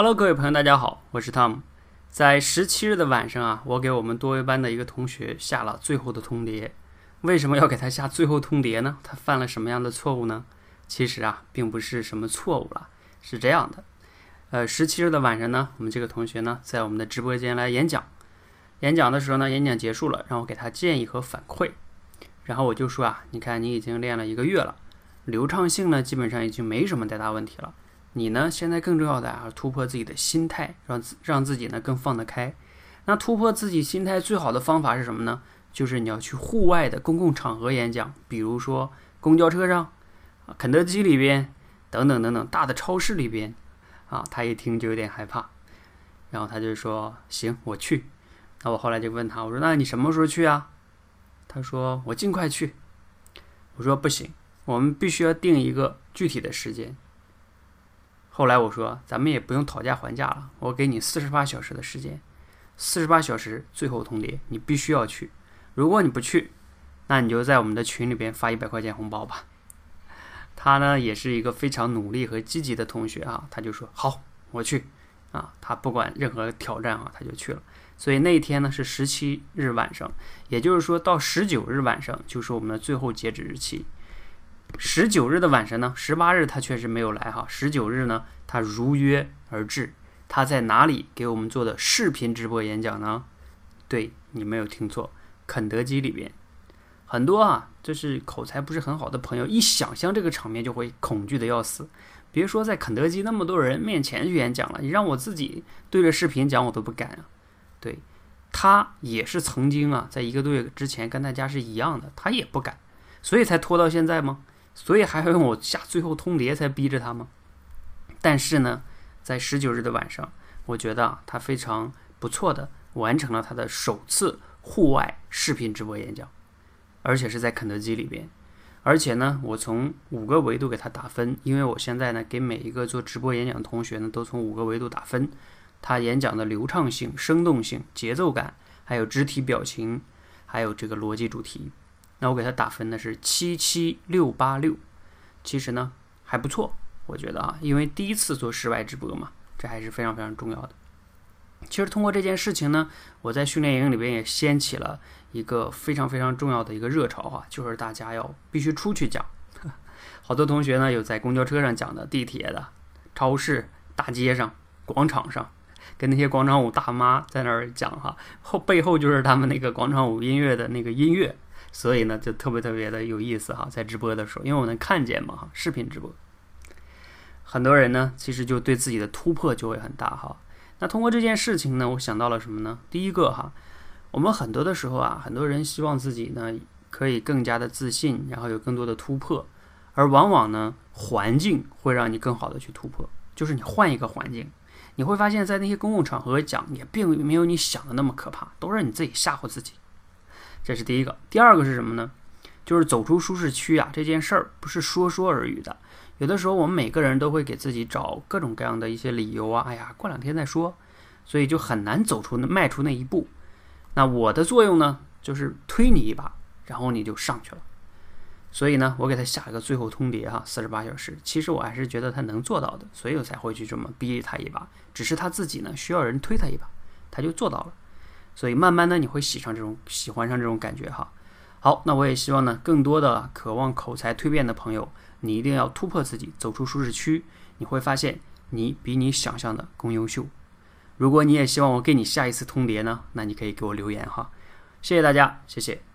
Hello，各位朋友，大家好，我是 Tom。在十七日的晚上啊，我给我们多维班的一个同学下了最后的通牒。为什么要给他下最后通牒呢？他犯了什么样的错误呢？其实啊，并不是什么错误了，是这样的。呃，十七日的晚上呢，我们这个同学呢，在我们的直播间来演讲。演讲的时候呢，演讲结束了，让我给他建议和反馈。然后我就说啊，你看你已经练了一个月了，流畅性呢，基本上已经没什么太大问题了。你呢？现在更重要的啊，突破自己的心态，让自让自己呢更放得开。那突破自己心态最好的方法是什么呢？就是你要去户外的公共场合演讲，比如说公交车上、肯德基里边等等等等大的超市里边。啊，他一听就有点害怕，然后他就说：“行，我去。”那我后来就问他，我说：“那你什么时候去啊？”他说：“我尽快去。”我说：“不行，我们必须要定一个具体的时间。”后来我说，咱们也不用讨价还价了，我给你四十八小时的时间，四十八小时最后通牒，你必须要去。如果你不去，那你就在我们的群里边发一百块钱红包吧。他呢也是一个非常努力和积极的同学啊，他就说好，我去啊。他不管任何挑战啊，他就去了。所以那一天呢是十七日晚上，也就是说到十九日晚上就是我们的最后截止日期。十九日的晚上呢，十八日他确实没有来哈。十九日呢，他如约而至。他在哪里给我们做的视频直播演讲呢？对你没有听错，肯德基里边。很多啊，就是口才不是很好的朋友，一想象这个场面就会恐惧的要死。别说在肯德基那么多人面前去演讲了，你让我自己对着视频讲，我都不敢啊。对他也是曾经啊，在一个多月之前跟大家是一样的，他也不敢，所以才拖到现在吗？所以还要用我下最后通牒才逼着他吗？但是呢，在十九日的晚上，我觉得啊，他非常不错的完成了他的首次户外视频直播演讲，而且是在肯德基里边。而且呢，我从五个维度给他打分，因为我现在呢给每一个做直播演讲的同学呢都从五个维度打分，他演讲的流畅性、生动性、节奏感，还有肢体表情，还有这个逻辑主题。那我给他打分呢是七七六八六，其实呢还不错，我觉得啊，因为第一次做室外直播嘛，这还是非常非常重要的。其实通过这件事情呢，我在训练营里边也掀起了一个非常非常重要的一个热潮啊，就是大家要必须出去讲。好多同学呢有在公交车上讲的，地铁的、超市、大街上、广场上，跟那些广场舞大妈在那儿讲哈，后背后就是他们那个广场舞音乐的那个音乐。所以呢，就特别特别的有意思哈，在直播的时候，因为我能看见嘛哈，视频直播，很多人呢，其实就对自己的突破就会很大哈。那通过这件事情呢，我想到了什么呢？第一个哈，我们很多的时候啊，很多人希望自己呢可以更加的自信，然后有更多的突破，而往往呢，环境会让你更好的去突破，就是你换一个环境，你会发现在那些公共场合讲也并没有你想的那么可怕，都是你自己吓唬自己。这是第一个，第二个是什么呢？就是走出舒适区啊，这件事儿不是说说而已的。有的时候我们每个人都会给自己找各种各样的一些理由啊，哎呀，过两天再说，所以就很难走出、迈出那一步。那我的作用呢，就是推你一把，然后你就上去了。所以呢，我给他下了个最后通牒哈，四十八小时。其实我还是觉得他能做到的，所以我才会去这么逼他一把。只是他自己呢，需要人推他一把，他就做到了。所以慢慢呢你会喜上这种喜欢上这种感觉哈。好，那我也希望呢，更多的渴望口才蜕变的朋友，你一定要突破自己，走出舒适区，你会发现你比你想象的更优秀。如果你也希望我给你下一次通牒呢，那你可以给我留言哈。谢谢大家，谢谢。